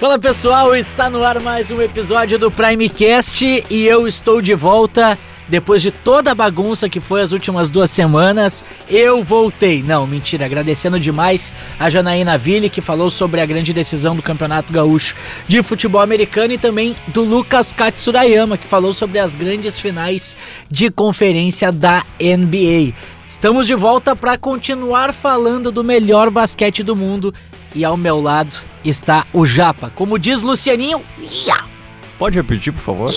Fala pessoal, está no ar mais um episódio do Primecast e eu estou de volta. Depois de toda a bagunça que foi as últimas duas semanas, eu voltei. Não, mentira, agradecendo demais a Janaína Ville, que falou sobre a grande decisão do Campeonato Gaúcho de Futebol Americano, e também do Lucas Katsurayama, que falou sobre as grandes finais de conferência da NBA. Estamos de volta para continuar falando do melhor basquete do mundo e ao meu lado está o Japa. Como diz Lucianinho, ia! Pode repetir, por favor?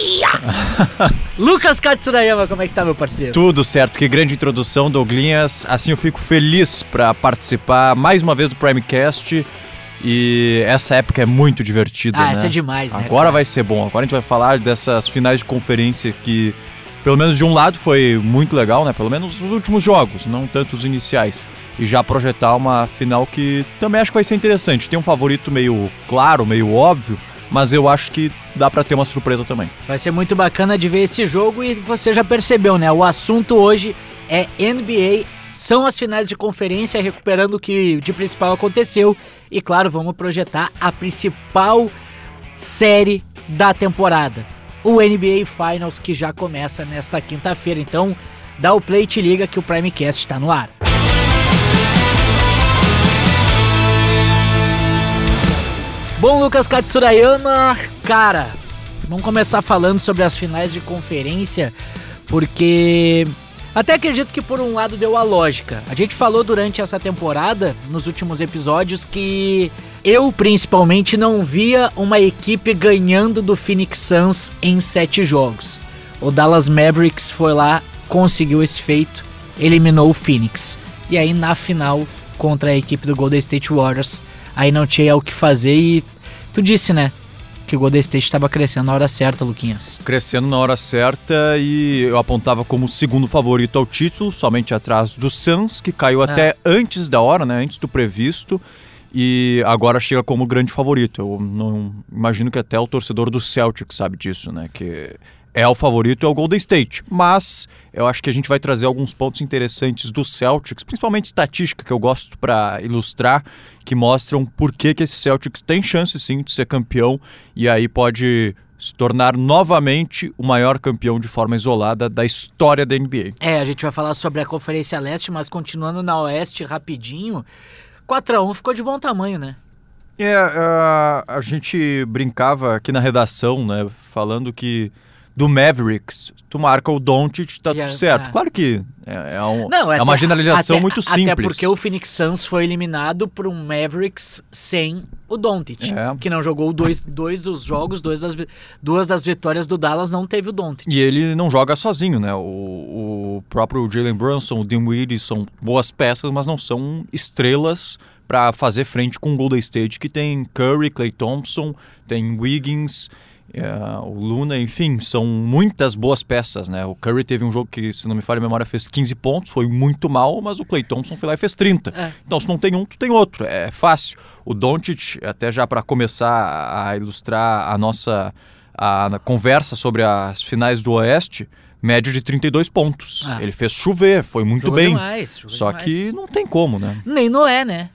Lucas Katsurayama, como é que tá, meu parceiro? Tudo certo, que grande introdução, Douglinhas. Assim eu fico feliz para participar mais uma vez do Primecast. E essa época é muito divertida, ah, né? essa é demais, né? Agora cara? vai ser bom. Agora a gente vai falar dessas finais de conferência que, pelo menos de um lado, foi muito legal, né? Pelo menos os últimos jogos, não tanto os iniciais. E já projetar uma final que também acho que vai ser interessante. Tem um favorito meio claro, meio óbvio, mas eu acho que dá para ter uma surpresa também. Vai ser muito bacana de ver esse jogo e você já percebeu, né? O assunto hoje é NBA, são as finais de conferência, recuperando o que de principal aconteceu e claro, vamos projetar a principal série da temporada, o NBA Finals que já começa nesta quinta-feira. Então, dá o play e te liga que o Primecast está no ar. Bom, Lucas Katsurayama, cara, vamos começar falando sobre as finais de conferência, porque até acredito que por um lado deu a lógica. A gente falou durante essa temporada, nos últimos episódios, que eu principalmente não via uma equipe ganhando do Phoenix Suns em sete jogos. O Dallas Mavericks foi lá, conseguiu esse feito, eliminou o Phoenix. E aí na final contra a equipe do Golden State Warriors, aí não tinha o que fazer e tu disse, né? Que o Golden State estava crescendo na hora certa, Luquinhas. Crescendo na hora certa e eu apontava como segundo favorito ao título, somente atrás do Suns, que caiu Ah. até antes da hora, né? Antes do previsto. E agora chega como grande favorito. Eu não imagino que até o torcedor do Celtic sabe disso, né? Que é o favorito, é o Golden State. Mas eu acho que a gente vai trazer alguns pontos interessantes do Celtics, principalmente estatística que eu gosto para ilustrar, que mostram por que, que esse Celtics tem chance sim de ser campeão e aí pode se tornar novamente o maior campeão de forma isolada da história da NBA. É, a gente vai falar sobre a Conferência Leste, mas continuando na Oeste rapidinho, 4x1 ficou de bom tamanho, né? É, a, a gente brincava aqui na redação, né, falando que do Mavericks, tu marca o Doncic, tá E a- tudo certo. ah. Claro que é, é um- Não, é uma até- generalização até- muito simples. Até porque o Phoenix Suns foi eliminado por um Mavericks sem o Doncic, É. que não jogou dois, dois dos jogos, dois das, duas das vitórias do Dallas não teve o Doncic. E ele não joga sozinho, né? O, o próprio Jalen Brunson, o Dinwiddie são boas peças, mas não são estrelas para fazer frente com o Golden State, que tem Curry, Clay Thompson, tem Wiggins, é, o Luna, enfim, são muitas boas peças, né? O Curry teve um jogo que, se não me falha a memória, fez 15 pontos, foi muito mal, mas o Clay Thompson foi lá e fez 30. É. Então, se não tem um, tu tem outro, é fácil. O Doncic, até já para começar a ilustrar a nossa a, conversa sobre as finais do Oeste, média de 32 pontos. Ah. Ele fez chover, foi muito Jogou bem. demais, Só demais. que não tem como, né? Nem Noé, né?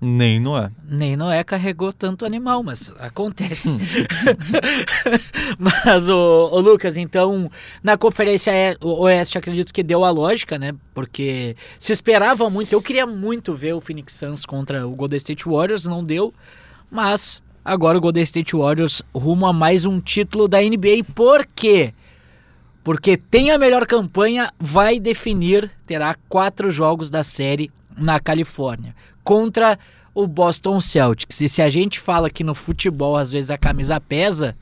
Nem não é. Nem Noé carregou tanto animal, mas acontece. mas, o, Lucas, então, na Conferência Oeste, acredito que deu a lógica, né? Porque se esperava muito. Eu queria muito ver o Phoenix Suns contra o Golden State Warriors, não deu. Mas agora o Golden State Warriors rumo a mais um título da NBA. Por quê? Porque tem a melhor campanha, vai definir, terá quatro jogos da série na Califórnia contra o Boston Celtics. E se a gente fala que no futebol às vezes a camisa pesa,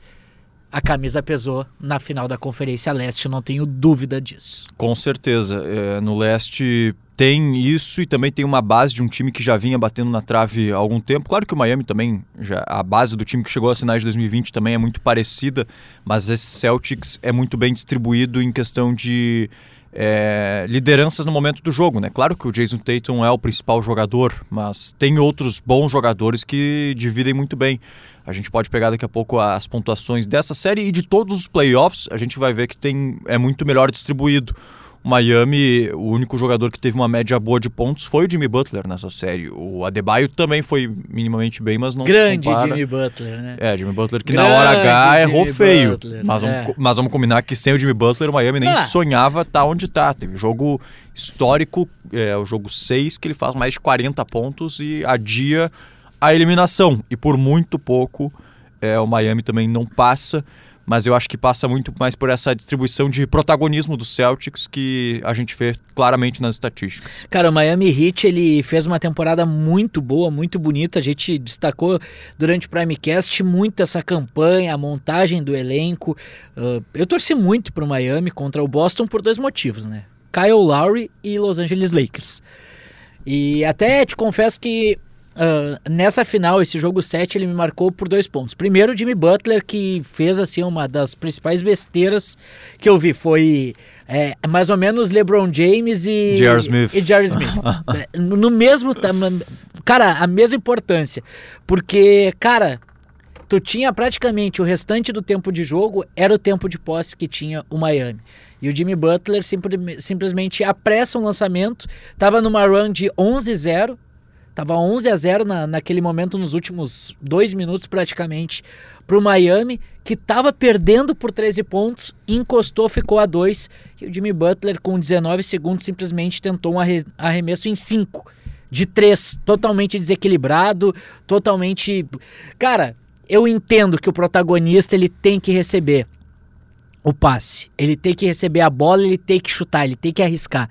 a camisa pesou na final da Conferência Leste, não tenho dúvida disso. Com certeza. É, no leste tem isso e também tem uma base de um time que já vinha batendo na trave há algum tempo. Claro que o Miami também, já, a base do time que chegou às finais de 2020 também é muito parecida, mas esse Celtics é muito bem distribuído em questão de é, lideranças no momento do jogo, né? Claro que o Jason Tatum é o principal jogador, mas tem outros bons jogadores que dividem muito bem. A gente pode pegar daqui a pouco as pontuações dessa série e de todos os playoffs, a gente vai ver que tem é muito melhor distribuído. Miami, o único jogador que teve uma média boa de pontos foi o Jimmy Butler nessa série. O Adebayo também foi minimamente bem, mas não Grande se compara. Jimmy Butler, né? É, Jimmy Butler que Grande na hora H errou Jimmy feio. Butler, mas, é. vamos, mas vamos combinar que sem o Jimmy Butler, o Miami nem Ah. sonhava estar onde está. Teve jogo histórico, é, o jogo 6, que ele faz mais de 40 pontos e adia a eliminação. E por muito pouco é, o Miami também não passa. Mas eu acho que passa muito mais por essa distribuição de protagonismo do Celtics que a gente vê claramente nas estatísticas. Cara, o Miami Heat ele fez uma temporada muito boa, muito bonita. A gente destacou durante o Primecast muito essa campanha, a montagem do elenco. Uh, eu torci muito pro Miami contra o Boston por dois motivos, né? Kyle Lowry e Los Angeles Lakers. E até te confesso que ah, nessa final, esse jogo 7, ele me marcou por dois pontos. Primeiro, o Jimmy Butler, que fez assim uma das principais besteiras que eu vi. Foi é, mais ou menos LeBron James e J.R. Smith. E J.R. Smith. É, no mesmo. Cara, a mesma importância. Porque, cara, tu tinha praticamente o restante do tempo de jogo, era o tempo de posse que tinha o Miami. E o Jimmy Butler simpli- simplesmente apressa um lançamento, tava numa run de 11-0, tava 11 a 0 na, naquele momento, nos últimos dois minutos praticamente, pro Miami, que tava perdendo por 13 pontos, encostou, ficou a 2, e o Jimmy Butler com 19 segundos simplesmente tentou um arre- arremesso em 5 de três, totalmente desequilibrado, totalmente. Cara, eu entendo que o protagonista ele tem que receber o passe, ele tem que receber a bola, ele tem que chutar, ele tem que arriscar.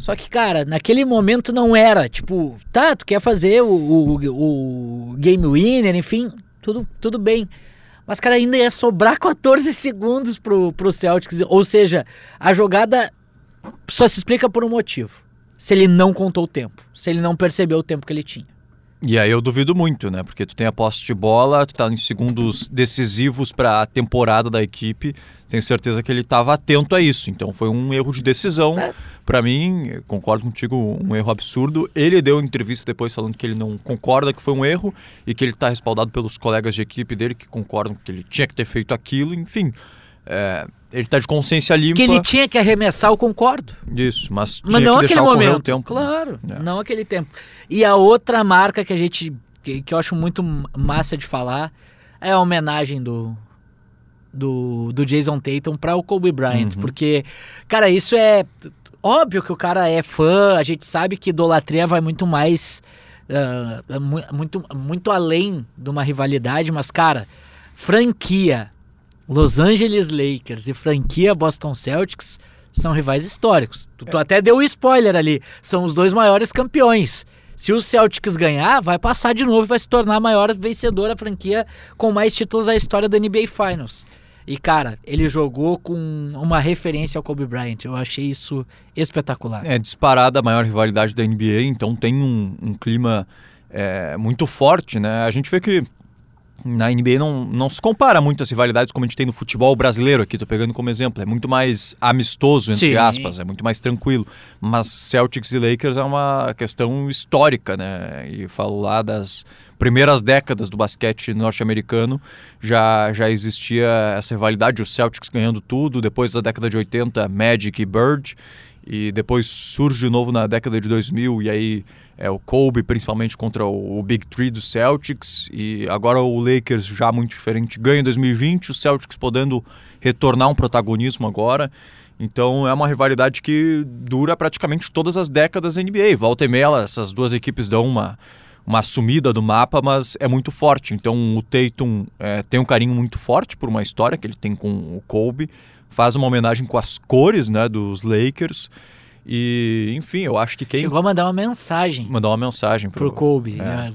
Só que, cara, naquele momento não era. Tipo, tá, tu quer fazer o, o, o game winner, enfim, tudo, tudo bem. Mas, cara, ainda ia sobrar 14 segundos pro, pro Celtics. Ou seja, a jogada só se explica por um motivo. Se ele não contou o tempo. Se ele não percebeu o tempo que ele tinha. E aí eu duvido muito, né? Porque tu tem a posse de bola, tu tá em segundos decisivos para a temporada da equipe. Tenho certeza que ele estava atento a isso. Então foi um erro de decisão. É. Para mim, concordo contigo, um erro absurdo. Ele deu entrevista depois falando que ele não concorda que foi um erro e que ele está respaldado pelos colegas de equipe dele que concordam que ele tinha que ter feito aquilo. Enfim, é, ele tá de consciência limpa. Que ele tinha que arremessar, eu concordo. Isso, mas, Mas não que aquele momento. o tempo. Claro, É. não aquele tempo. E a outra marca que a gente. que, que eu acho muito massa de falar é a homenagem do. Do, do Jason Tatum para o Kobe Bryant, Uhum. porque, cara, isso é óbvio que o cara é fã, a gente sabe que idolatria vai muito mais, mu- muito, muito além de uma rivalidade, mas, cara, franquia Los Angeles Lakers e franquia Boston Celtics são rivais históricos. Tu, tu até deu o spoiler ali. São os dois maiores campeões. Se o Celtics ganhar, vai passar de novo e vai se tornar a maior vencedora franquia com mais títulos da história da NBA Finals. E, cara, ele jogou com uma referência ao Kobe Bryant. Eu achei isso espetacular. É disparada a maior rivalidade da NBA, então tem um, um clima é, muito forte, né? A gente vê que na NBA não, não se compara muito as rivalidades como a gente tem no futebol brasileiro aqui, tô pegando como exemplo. É muito mais amistoso, entre Sim. aspas, é muito mais tranquilo. Mas Celtics e Lakers é uma questão histórica, né? E falo lá das primeiras décadas do basquete norte-americano, já, já existia essa rivalidade, os Celtics ganhando tudo, depois da década de 80, Magic e Bird, e depois surge de novo na década de 2000, e aí é o Kobe principalmente contra o, Big Three do Celtics, e agora o Lakers já muito diferente ganha em 2020, o Celtics podendo retornar um protagonismo agora. Então é uma rivalidade que dura praticamente todas as décadas da NBA. Volta e meia, essas duas equipes dão uma, uma sumida do mapa, mas é muito forte. Então o Tatum é, tem um carinho muito forte por uma história que ele tem com o Kobe, faz uma homenagem com as cores né, dos Lakers. E, enfim, eu acho que quem Chegou a mandar uma mensagem mandar uma mensagem pro Kobe, é. né,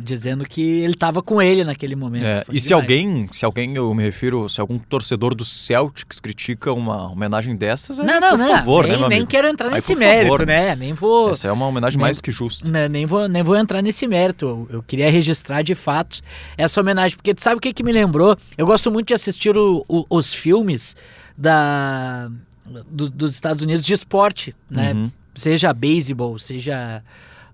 dizendo que ele tava com ele naquele momento. É, e se demais. alguém, se alguém, eu me refiro, se algum torcedor do Celtics critica uma homenagem dessas, é, Não, não, por não. favor, nem, né, nem quero entrar Aí, nesse por mérito, favor, né? Nem vou. Essa é uma homenagem Nem- mais que justa. né, nem, vou, nem vou entrar nesse mérito. Eu, eu queria registrar de fato essa homenagem, porque tu sabe o que, que me lembrou? Eu gosto muito de assistir o- o- os filmes da, do- dos Estados Unidos de esporte, né? Uhum. Seja beisebol, seja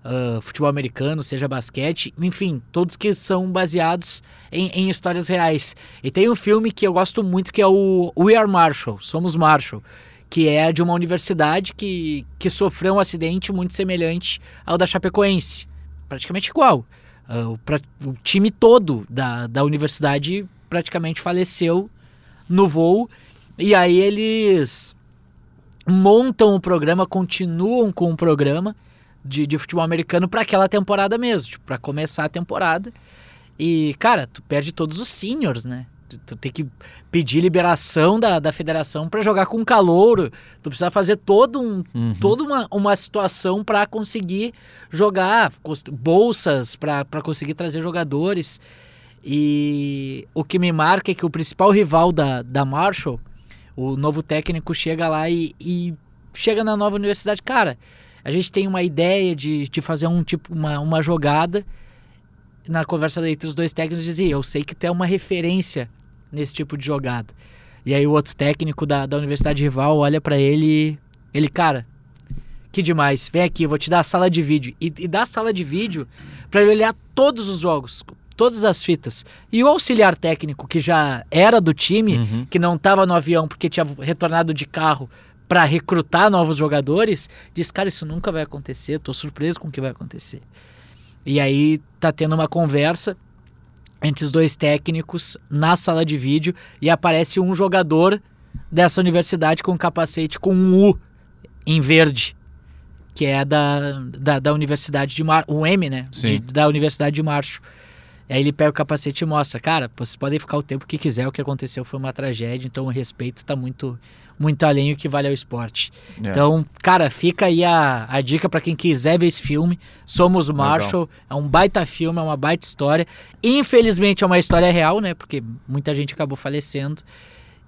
ah, futebol americano, seja basquete, enfim, todos que são baseados em, em histórias reais. E tem um filme que eu gosto muito que é o We Are Marshall, Somos Marshall, que é de uma universidade que, que sofreu um acidente muito semelhante ao da Chapecoense. Praticamente igual. Uh, o, pra, o, time todo da, da universidade praticamente faleceu no voo. E aí eles montam o programa, continuam com o programa de, de futebol americano para aquela temporada mesmo, tipo, para começar a temporada. E, cara, tu perde todos os seniors, né? Tu, tu tem que pedir liberação da, da federação para jogar com calor. Tu precisa fazer todo um, uhum. toda uma, uma situação para conseguir jogar, bolsas para conseguir trazer jogadores. E o que me marca é que o principal rival da, da Marshall, o novo técnico, chega lá e, e chega na nova universidade. Cara, a gente tem uma ideia de, de fazer um tipo uma, uma jogada. Na conversa entre os dois técnicos dizia eu sei que tu é uma referência nesse tipo de jogada. E aí o outro técnico da, da universidade rival olha para ele ele cara que demais. Vem aqui eu vou te dar a sala de vídeo. E, e dá a sala de vídeo para ele olhar todos os jogos todas as fitas e o auxiliar técnico que já era do time uhum. que não estava no avião porque tinha retornado de carro para recrutar novos jogadores, diz, cara, isso nunca vai acontecer, tô surpreso com o que vai acontecer. E aí tá tendo uma conversa entre os dois técnicos na sala de vídeo e aparece um jogador dessa universidade com um capacete com um U em verde, que é da, da, da Universidade de Mar, um M, né? De, da Universidade de Marcho. Aí ele pega o capacete e mostra, cara, vocês podem ficar o tempo que quiser, o que aconteceu foi uma tragédia, então o respeito tá muito muito além do que vale ao esporte. É. Então, cara, fica aí a, a dica para quem quiser ver esse filme. Somos Marshall. Legal. É um baita filme, é uma baita história. Infelizmente é uma história real, né? Porque muita gente acabou falecendo.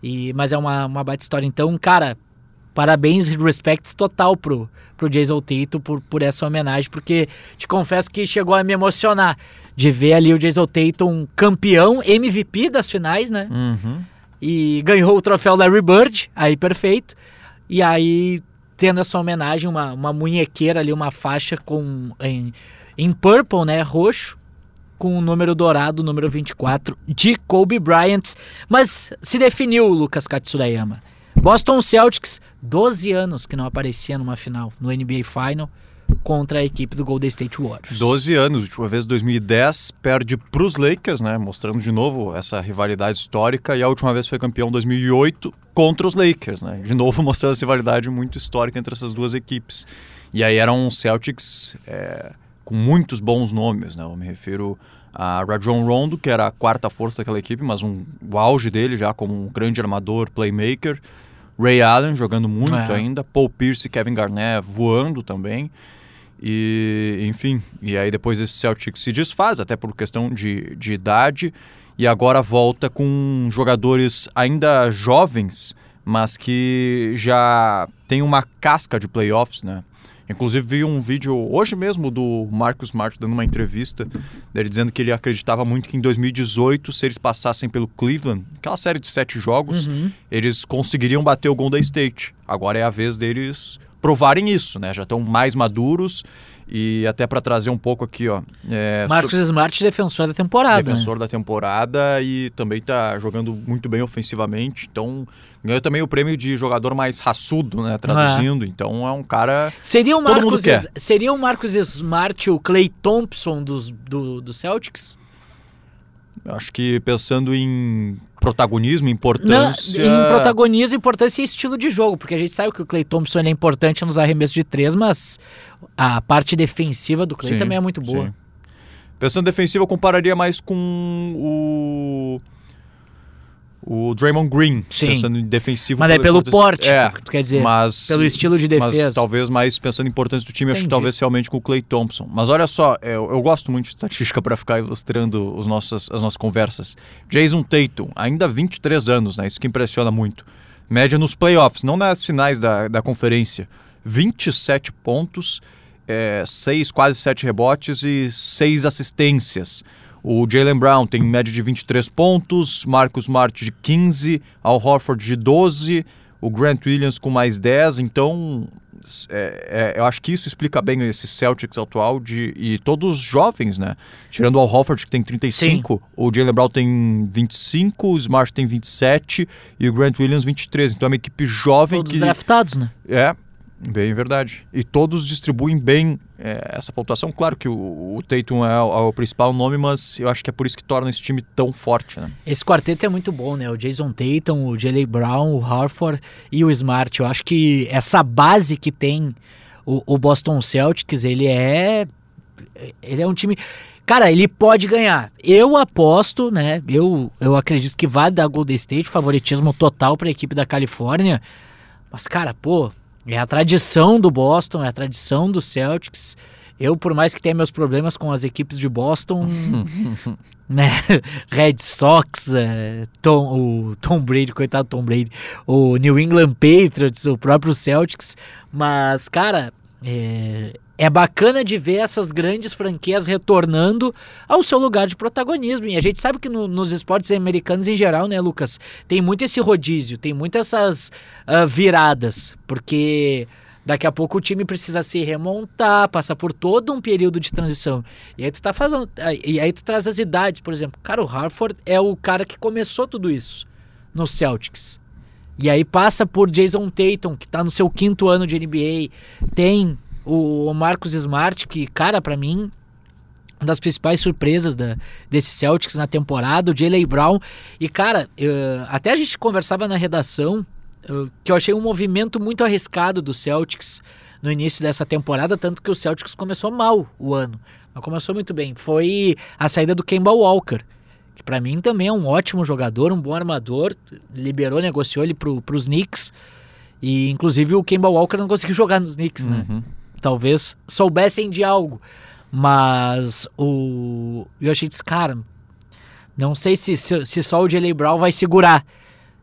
E, mas é uma, uma baita história. Então, cara, parabéns e respect total pro, pro Jason Tatum por, por essa homenagem, porque te confesso que chegou a me emocionar de ver ali o Jason Tatum campeão, MVP das finais, né? Uhum e ganhou o troféu Larry Bird, aí perfeito. E aí, tendo essa homenagem, uma, uma munhequeira ali, uma faixa com em, em purple, né, roxo, com o número dourado, número 24, de Kobe Bryant. Mas se definiu o Lucas Katsurayama. Boston Celtics, 12 anos que não aparecia numa final, no NBA Final contra a equipe do Golden State Warriors. 12 anos, última vez 2010, perde para os Lakers, né, mostrando de novo essa rivalidade histórica, e a última vez foi campeão em 2008 contra os Lakers, né, de novo mostrando essa rivalidade muito histórica entre essas duas equipes. E aí eram Celtics é, com muitos bons nomes, né, eu me refiro a Rajon Rondo, que era a quarta força daquela equipe, mas um, o auge dele já como um grande armador, playmaker, Ray Allen jogando muito é. ainda, Paul Pierce e Kevin Garnett voando também. E, enfim, e aí depois esse Celtic se desfaz, até por questão de, de idade, e agora volta com jogadores ainda jovens, mas que já tem uma casca de playoffs, né? Inclusive vi um vídeo hoje mesmo do Marcus Smart dando uma entrevista, dele dizendo que ele acreditava muito que em 2018, se eles passassem pelo Cleveland, aquela série de sete jogos, uhum. eles conseguiriam bater o Golden State. Agora é a vez deles provarem isso, né? Já estão mais maduros e até para trazer um pouco aqui, ó. É, Marcos so... Smart, defensor da temporada. Né? Defensor né? da temporada e também está jogando muito bem ofensivamente. Então ganhou também o prêmio de jogador mais raçudo, né? Traduzindo. É. Então é um cara. Seria o Marcos, seria o Marcos Smart o Clay Thompson dos, do, do Celtics? Acho que pensando em protagonismo, importância. Não, em protagonismo, importância e estilo de jogo, porque a gente sabe que o Clay Thompson é importante nos arremessos de três, mas a parte defensiva do Clay sim, também é muito boa. Sim. Pensando defensiva, eu compararia mais com o o Draymond Green, Sim. pensando em defensivo. Mas é pelo porte, é, tu, tu quer dizer, mas, pelo estilo de defesa. Mas talvez mais pensando em importância do time, Entendi. acho que talvez realmente com o Clay Thompson. Mas olha só, eu, eu gosto muito de estatística para ficar ilustrando os nossos, as nossas conversas. Jason Tatum, ainda 23 anos, né? Isso que impressiona muito. Média nos playoffs, não nas finais da, da conferência. 27 pontos, é, 6, quase 7 rebotes e 6 assistências. O Jalen Brown tem média de 23 pontos, Marcus Smart de 15, Al Horford de 12, o Grant Williams com mais 10. Então, é, é, eu acho que isso explica bem esse Celtics atual de, e todos jovens, né? Tirando o Al Horford, que tem 35, Sim. o Jalen Brown tem 25, o Smart tem 27 e o Grant Williams 23. Então é uma equipe jovem todos que... draftados, né? É, Bem verdade. E todos distribuem bem é, essa pontuação. Claro que o, o Tatum é, é, o principal nome, mas eu acho que é por isso que torna esse time tão forte, né? Esse quarteto é muito bom, né? O Jason Tatum, o Jalen Brown, o Harford e o Smart. Eu acho que essa base que tem o, o Boston Celtics, ele é... Ele é um time... Cara, ele pode ganhar. Eu aposto, né? Eu, eu acredito que vai dar Golden State, favoritismo total para a equipe da Califórnia. Mas, cara, pô, é a tradição do Boston, é a tradição do Celtics. Eu, por mais que tenha meus problemas com as equipes de Boston, né? Red Sox, é, Tom, o Tom Brady, coitado Tom Brady, o New England Patriots, o próprio Celtics, mas, cara, é, é bacana de ver essas grandes franquias retornando ao seu lugar de protagonismo. E a gente sabe que no, nos esportes americanos em geral, né, Lucas, tem muito esse rodízio, tem muitas essas uh, viradas, porque daqui a pouco o time precisa se remontar, passar por todo um período de transição. E aí tu tá falando, e aí tu traz as idades, por exemplo. Cara, o Harford é o cara que começou tudo isso no Celtics. E aí passa por Jason Tatum, que está no seu quinto ano de NBA, tem o Marcos Smart, que, cara, para mim, uma das principais surpresas da, desse Celtics na temporada, o Jalen Brown. E, cara, eu, até a gente conversava na redação eu, que eu achei um movimento muito arriscado do Celtics no início dessa temporada, tanto que o Celtics começou mal o ano. Não começou muito bem. Foi a saída do Kemba Walker, que para mim também é um ótimo jogador, um bom armador. Liberou, negociou ele pro, pros Knicks. E inclusive o Kemba Walker não conseguiu jogar nos Knicks, né? uhum. Talvez soubessem de algo. Mas o Yoshitsu, cara, não sei se, se, se só o Jalen Brown vai segurar.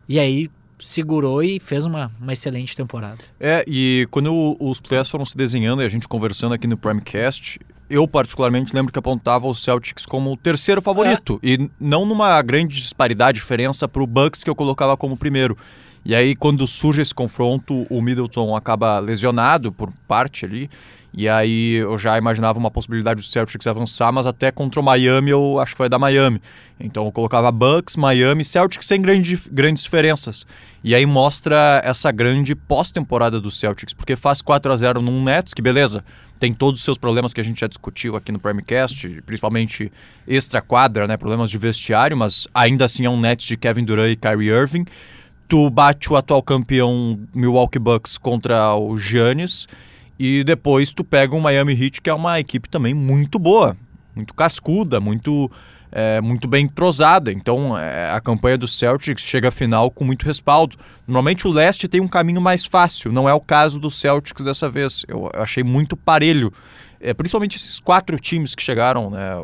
E aí segurou e fez uma, uma excelente temporada. É, e quando os playoffs foram se desenhando e a gente conversando aqui no Primecast, eu particularmente lembro que apontava o Celtics como o terceiro favorito. É. E não numa grande disparidade, diferença para o Bucks que eu colocava como primeiro. E aí, quando surge esse confronto, o Middleton acaba lesionado por parte ali. E aí eu já imaginava uma possibilidade do Celtics avançar, mas até contra o Miami eu acho que vai dar Miami. Então eu colocava Bucks, Miami, Celtics sem grande, grandes diferenças. E aí mostra essa grande pós-temporada do Celtics, porque faz 4 a 0 num Nets, que beleza, tem todos os seus problemas que a gente já discutiu aqui no Primecast, principalmente extra-quadra, né, problemas de vestiário, mas ainda assim é um Nets de Kevin Durant e Kyrie Irving tu bate o atual campeão Milwaukee Bucks contra o Giannis e depois tu pega o Miami Heat, que é uma equipe também muito boa, muito cascuda, muito, é, muito bem entrosada. Então é, a campanha do Celtics chega à final com muito respaldo. Normalmente o leste tem um caminho mais fácil, não é o caso do Celtics dessa vez. Eu, eu achei muito parelho. É, principalmente esses quatro times que chegaram, né,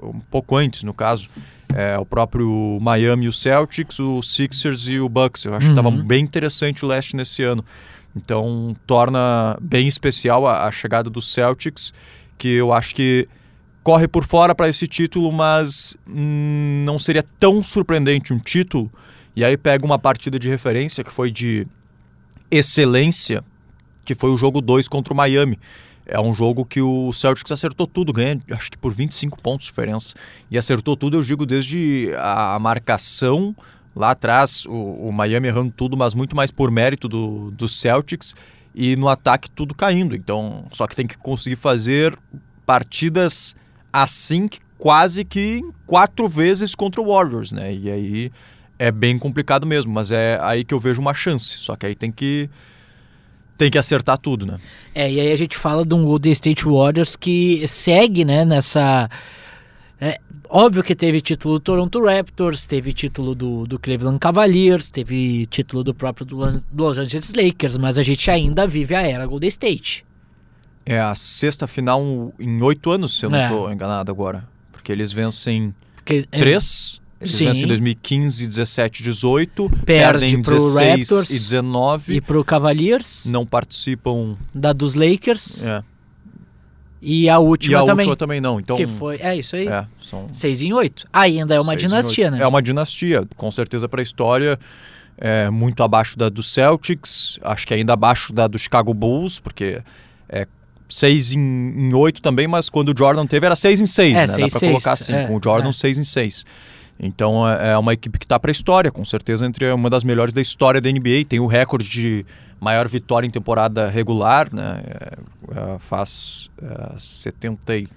um pouco antes, no caso, é, o próprio Miami, o Celtics, o Sixers e o Bucks. Eu acho uhum. que estava bem interessante o leste nesse ano. Então torna bem especial a, a chegada do Celtics, que eu acho que corre por fora para esse título, mas hum, não seria tão surpreendente um título. E aí pega uma partida de referência que foi de excelência, que foi o jogo 2 contra o Miami. É um jogo que o Celtics acertou tudo, ganha acho que por 25 pontos de diferença. E acertou tudo, eu digo, desde a marcação lá atrás, o, o Miami errando tudo, mas muito mais por mérito do, do Celtics e no ataque tudo caindo. Então, só que tem que conseguir fazer partidas assim quase que quatro vezes contra o Warriors, né? E aí é bem complicado mesmo, mas é aí que eu vejo uma chance. Só que aí tem que tem que acertar tudo, né? É, e aí a gente fala de um Golden State Warriors que segue, né, nessa... É, óbvio que teve título do Toronto Raptors, teve título do, do Cleveland Cavaliers, teve título do próprio do Los Angeles Lakers, mas a gente ainda vive a era Golden State. É a sexta final em oito anos, se eu não estou é. enganado agora. Porque eles vencem Porque, é, três... Eles Sim. vencem em 2015, 17, 18, Perde perdem pro 16 Raptors e 19. E pro Cavaliers. Não participam. Da dos Lakers. É. E a última e a também. última também não. Então, que foi, é isso aí. É, são 6 em 8. Ainda é uma dinastia, né? É uma dinastia, com certeza para a história. é muito abaixo da do Celtics, acho que ainda abaixo da do Chicago Bulls, porque é 6 em, em 8 também, mas quando o Jordan teve era 6 em 6, É, né? seis, Dá seis, colocar assim, é, com o Jordan é. 6 em 6. Então é é uma equipe que está para a história, com certeza entre uma das melhores da história da NBA. Tem o recorde de maior vitória em temporada regular, né? É, é, faz é, 73-9,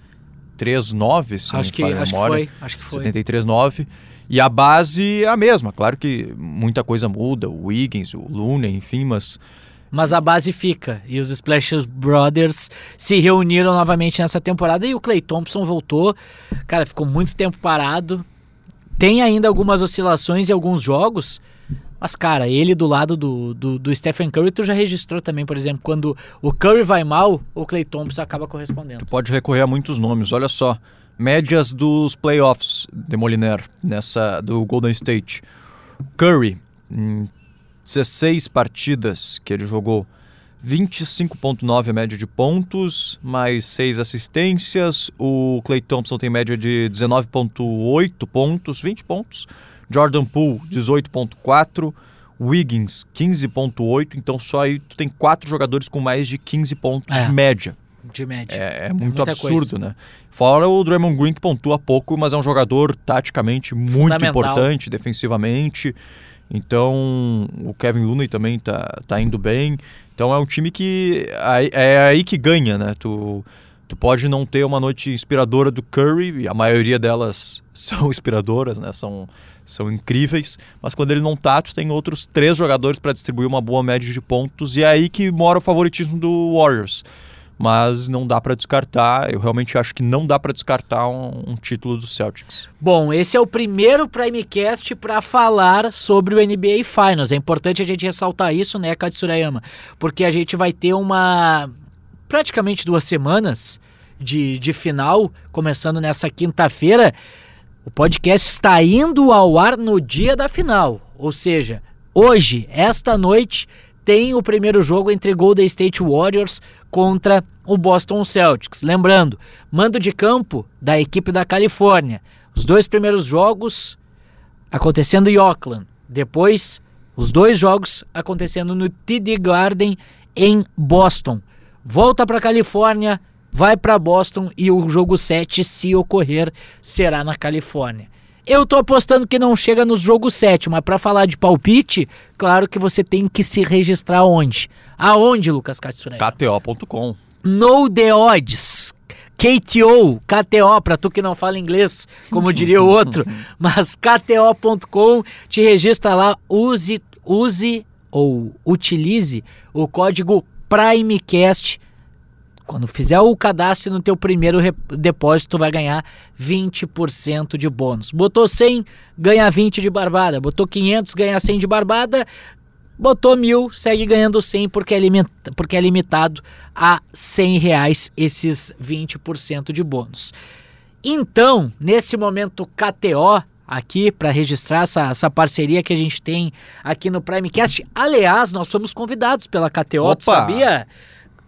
se não acho me que, acho que memória. foi. Acho que foi. 73-9. E a base é a mesma. Claro que muita coisa muda, o Wiggins, o Looney, enfim, mas Mas a base fica. E os Splash Brothers se reuniram novamente nessa temporada e o Clay Thompson voltou. Cara, ficou muito tempo parado. Tem ainda algumas oscilações em alguns jogos. Mas, cara, ele do lado do, do, do Stephen Curry, tu já registrou também, por exemplo, quando o Curry vai mal, o Clay Thompson acaba correspondendo. tu pode recorrer a muitos nomes. Olha só, médias dos playoffs de Moliner, nessa do Golden State. Curry, em 16 partidas que ele jogou, 25.9 a média de pontos, mais 6 assistências. O Clay Thompson tem média de 19.8 pontos, 20 pontos. Jordan Poole, 18.4. Wiggins, 15.8. Então só aí tu tem quatro jogadores com mais de 15 pontos É. média. De média. É, é muito muita absurdo, coisa. né? Fora o Draymond Green que pontua pouco, mas é um jogador taticamente muito importante, defensivamente. Então, o Kevin Looney também tá, tá indo bem. Então, é um time que aí- é aí que ganha, né? Tu, tu pode não ter uma noite inspiradora do Curry, e a maioria delas são inspiradoras, né? São, são incríveis, mas quando ele não tá, tu tem outros três jogadores para distribuir uma boa média de pontos, e é aí que mora o favoritismo do Warriors mas não dá para descartar. Eu realmente acho que não dá para descartar um, um título do Celtics. Bom, esse é o primeiro Primecast para falar sobre o NBA Finals. É importante a gente ressaltar isso, né, Katsurayama? Porque a gente vai ter uma. praticamente duas semanas de, de final, começando nessa quinta-feira. O podcast está indo ao ar no dia da final. Ou seja, hoje, esta noite, tem o primeiro jogo entre Golden State Warriors contra o Boston Celtics. Lembrando, mando de campo da equipe da Califórnia. Os dois primeiros jogos acontecendo em Oakland. Depois, os dois jogos acontecendo no TD Garden em Boston. Volta para Califórnia, vai para Boston e o jogo 7, se ocorrer, será na Califórnia. Eu tô apostando que não chega no jogo 7, mas para falar de palpite, claro que você tem que se registrar onde? Aonde, Lucas Katsurek? KTO.com. Know the odds. KTO, KTO, pra tu que não fala inglês, como diria o outro, mas KTO.com, te registra lá, use, use ou utilize o código PRIMECAST. Quando fizer o cadastro no teu primeiro depósito, tu vai ganhar 20% de bônus. Botou 100, ganha 20 de barbada. Botou 500, ganha 100 de barbada. Botou mil, segue ganhando 100 porque é, limita, porque é limitado a 100 reais esses 20% de bônus. Então, nesse momento KTO aqui para registrar essa, essa parceria que a gente tem aqui no Primecast. Aliás, nós fomos convidados pela KTO, Opa! sabia?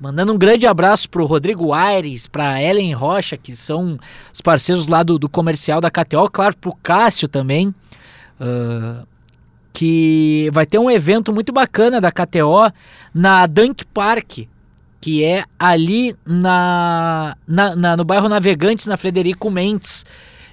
Mandando um grande abraço pro Rodrigo Aires, pra Ellen Rocha, que são os parceiros lá do, do comercial da KTO, claro, pro Cássio também. ah, que vai ter um evento muito bacana da KTO na Dunk Park, que é ali na, na, na- no bairro Navegantes, na Frederico Mendes.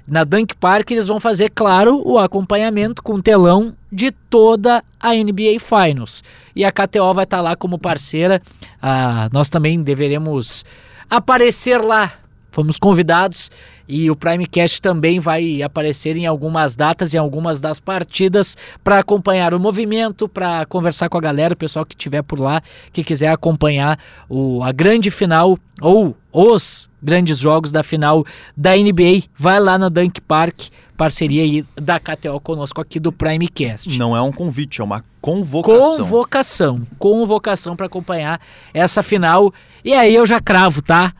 Na Dunk Park eles vão fazer, claro, o acompanhamento com telão de toda a NBA Finals. E a KTO vai estar lá como parceira. Ah, nós também deveremos aparecer lá. Fomos convidados e o Primecast também vai aparecer em algumas datas, em algumas das partidas, para acompanhar o movimento, para conversar com a galera, o pessoal que estiver por lá, que quiser acompanhar o, a grande final ou os grandes jogos da final da NBA, vai lá na Dunk Park, parceria aí da KTO conosco aqui do Primecast. Não é um convite, é uma convocação. Convocação, convocação para acompanhar essa final. E aí eu já cravo, tá?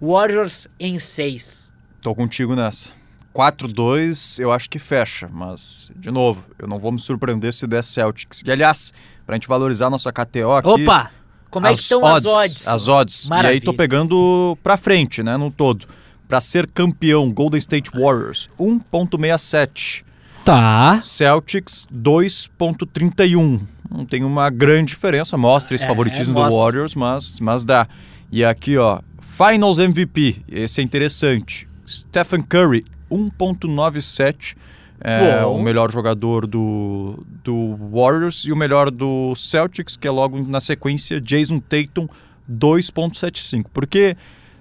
Warriors em 6. Tô contigo nessa. 4-2 eu acho que fecha, mas, de novo, eu não vou me surpreender se der Celtics. E, aliás, pra gente valorizar nossa KTO aqui... Opa! Como é que estão as odds? As odds. E Maravilha. aí tô pegando pra frente, né, no todo. Pra ser campeão, Golden State Warriors, 1.67. Tá. Celtics 2.31. Não tem uma grande diferença, mostra esse É, favoritismo mostra. do Warriors, mas, mas dá. E aqui, ó, Finals MVP, esse é interessante. Stephen Curry, 1.97. É o melhor jogador do, do Warriors e o melhor do Celtics, que é logo na sequência, Jason Tatum, 2.75. Porque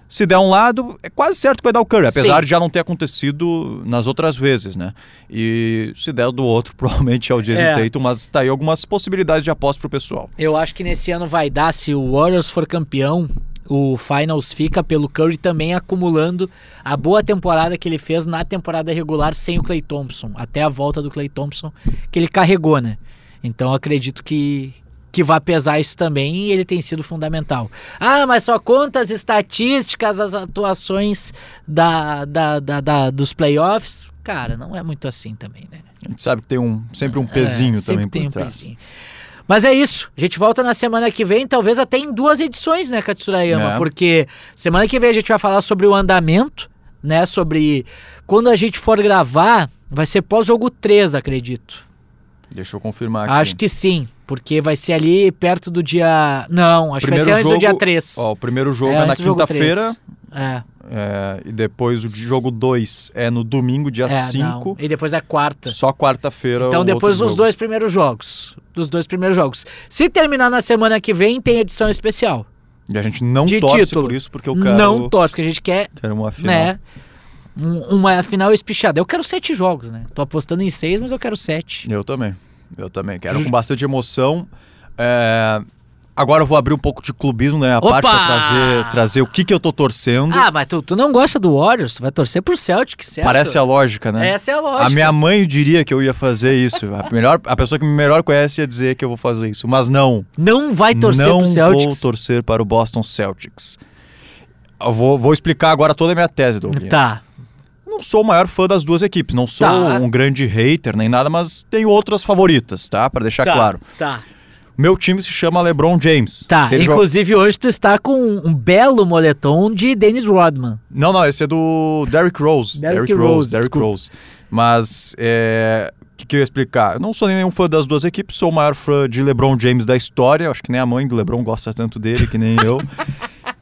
se der um lado, é quase certo que vai dar o Curry, apesar Sim. de já não ter acontecido nas outras vezes, né? E se der do outro, provavelmente é o Jason É. Tatum, mas tá aí algumas possibilidades de aposta pro pessoal. Eu acho que nesse ano vai dar, se o Warriors for campeão, o Finals fica pelo Curry também acumulando a boa temporada que ele fez na temporada regular sem o Clay Thompson, até a volta do Clay Thompson, que ele carregou, né? Então acredito que, que vai pesar isso também e ele tem sido fundamental. Ah, mas só conta as estatísticas, as atuações da, da, da- da- dos playoffs. Cara, não é muito assim também, né? A gente sabe que tem um, sempre um pezinho É, também tem por um trás. pezinho. Mas é isso. A gente volta na semana que vem, talvez até em duas edições, né, Katsurayama? É. Porque semana que vem a gente vai falar sobre o andamento, né? Sobre quando a gente for gravar, vai ser pós-jogo 3, acredito. Deixa eu confirmar aqui. Acho que sim, porque vai ser ali perto do dia. Não, acho que vai Primeiro ser antes do jogo- dia 3. Ó, o primeiro jogo É, é, na do quinta-feira, É, é, e depois o jogo 2 é no domingo, dia é, 5. não. E depois é quarta. Só quarta-feira. Então depois dos jogo. dois primeiros jogos. Dos dois primeiros jogos. Se terminar na semana que vem, tem edição especial. E a gente não de torce título. por isso, porque eu quero, Não torce, porque a gente quer, quero uma final. né? um- Uma final espichada. Eu quero sete jogos, né? Tô apostando em seis, mas eu quero sete. Eu também. Eu também. Quero com bastante emoção. É, Agora eu vou abrir um pouco de clubismo, né? A Opa! parte pra trazer, trazer o que, que eu tô torcendo. Ah, mas tu, tu não gosta do Warriors, tu vai torcer pro Celtic, certo? Parece a lógica, né? Essa é a lógica. A minha mãe diria que eu ia fazer isso. A, melhor, a pessoa que me melhor conhece ia dizer que eu vou fazer isso. Mas não. Não vai torcer não pro Celtics. vou torcer para o Boston Celtics. Eu vou, vou explicar agora toda a minha tese, Douglas. Tá. Não sou o maior fã das duas equipes. Não sou Tá. um grande hater nem nada, mas tenho outras favoritas, tá? Para deixar tá, claro. Tá. Meu time se chama LeBron James. Tá. Inclusive hoje tu está com um belo moletom de Dennis Rodman. Não, não, esse é do Derrick Rose. Derrick Rose, Rose, Derrick. Rose. Mas, é, o que, que eu ia explicar? Eu não sou nenhum fã das duas equipes, sou o maior fã de LeBron James da história. Acho que nem a mãe do LeBron gosta tanto dele que nem eu.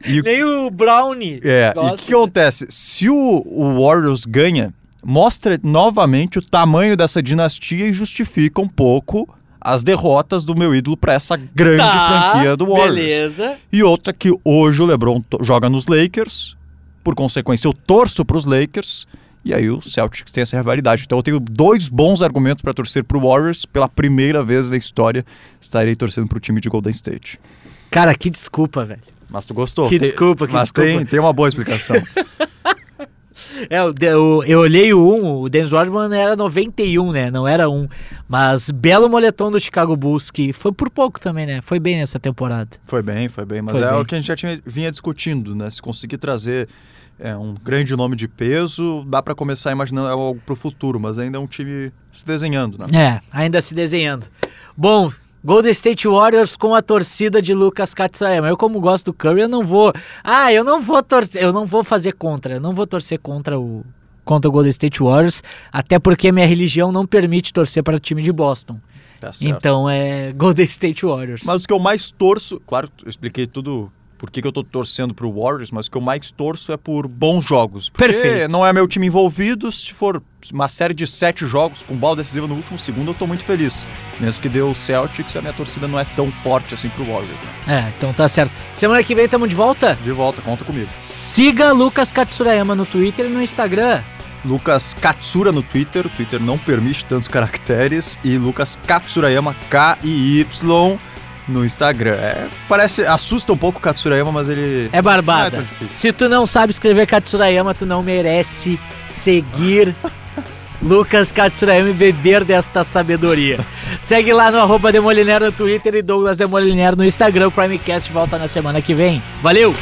E, Nem o Brownie. é, e o gosta. que, que acontece? Se o, o Warriors ganha, mostra novamente o tamanho dessa dinastia e justifica um pouco as derrotas do meu ídolo para essa grande Tá, franquia do Warriors. Beleza. E outra que hoje o LeBron joga nos Lakers, por consequência eu torço para os Lakers, e aí o Celtics tem essa rivalidade. Então eu tenho dois bons argumentos para torcer para o Warriors, pela primeira vez na história estarei torcendo para o time de Golden State. Cara, que desculpa, velho. Mas tu gostou? Que Tem- desculpa, que Mas desculpa. Tem, tem uma boa explicação. É, o, eu olhei o 1, o Dennis Rodman era 91, né? Não era 1. Mas belo moletom do Chicago Bulls, que foi por pouco também, né? Foi bem nessa temporada. foi bem, foi bem, mas Foi é bem. o que a gente já tinha, vinha discutindo, né? Se conseguir trazer é, um grande nome de peso, dá para começar a imaginar algo para o futuro, mas ainda é um time se desenhando, né? É, ainda se desenhando. Bom, Golden State Warriors com a torcida de Lucas Katsuyama. Eu como gosto do Curry, eu não vou... Ah, eu não vou torcer, eu não vou fazer contra, eu não vou torcer contra o contra o Golden State Warriors, até porque minha religião não permite torcer para o time de Boston. Tá. Então é Golden State Warriors. Mas o que eu mais torço, claro, eu expliquei tudo por que, que eu tô torcendo pro Warriors, mas o que eu mais torço é por bons jogos. Porque Perfeito. não é meu time envolvido, se for uma série de sete jogos com bola decisiva no último segundo, eu tô muito feliz. Mesmo que deu o Celtics, a minha torcida não é tão forte assim pro Warriors. Né? É, então tá certo. Semana que vem estamos de volta. De volta, conta comigo. Siga Lucas Katsurayama no Twitter e no Instagram. Lucas Katsura no Twitter, o Twitter não permite tantos caracteres, e Lucas Katsurayama, K-I-Y, no Instagram. É, parece, assusta um pouco o Katsurayama, mas ele... É barbada. É. Se tu não sabe escrever Katsurayama, tu não merece seguir Lucas Katsurayama e beber desta sabedoria. Segue lá no arroba Demoliner no Twitter e Douglas Demoliner no Instagram. O Primecast volta na semana que vem. Valeu!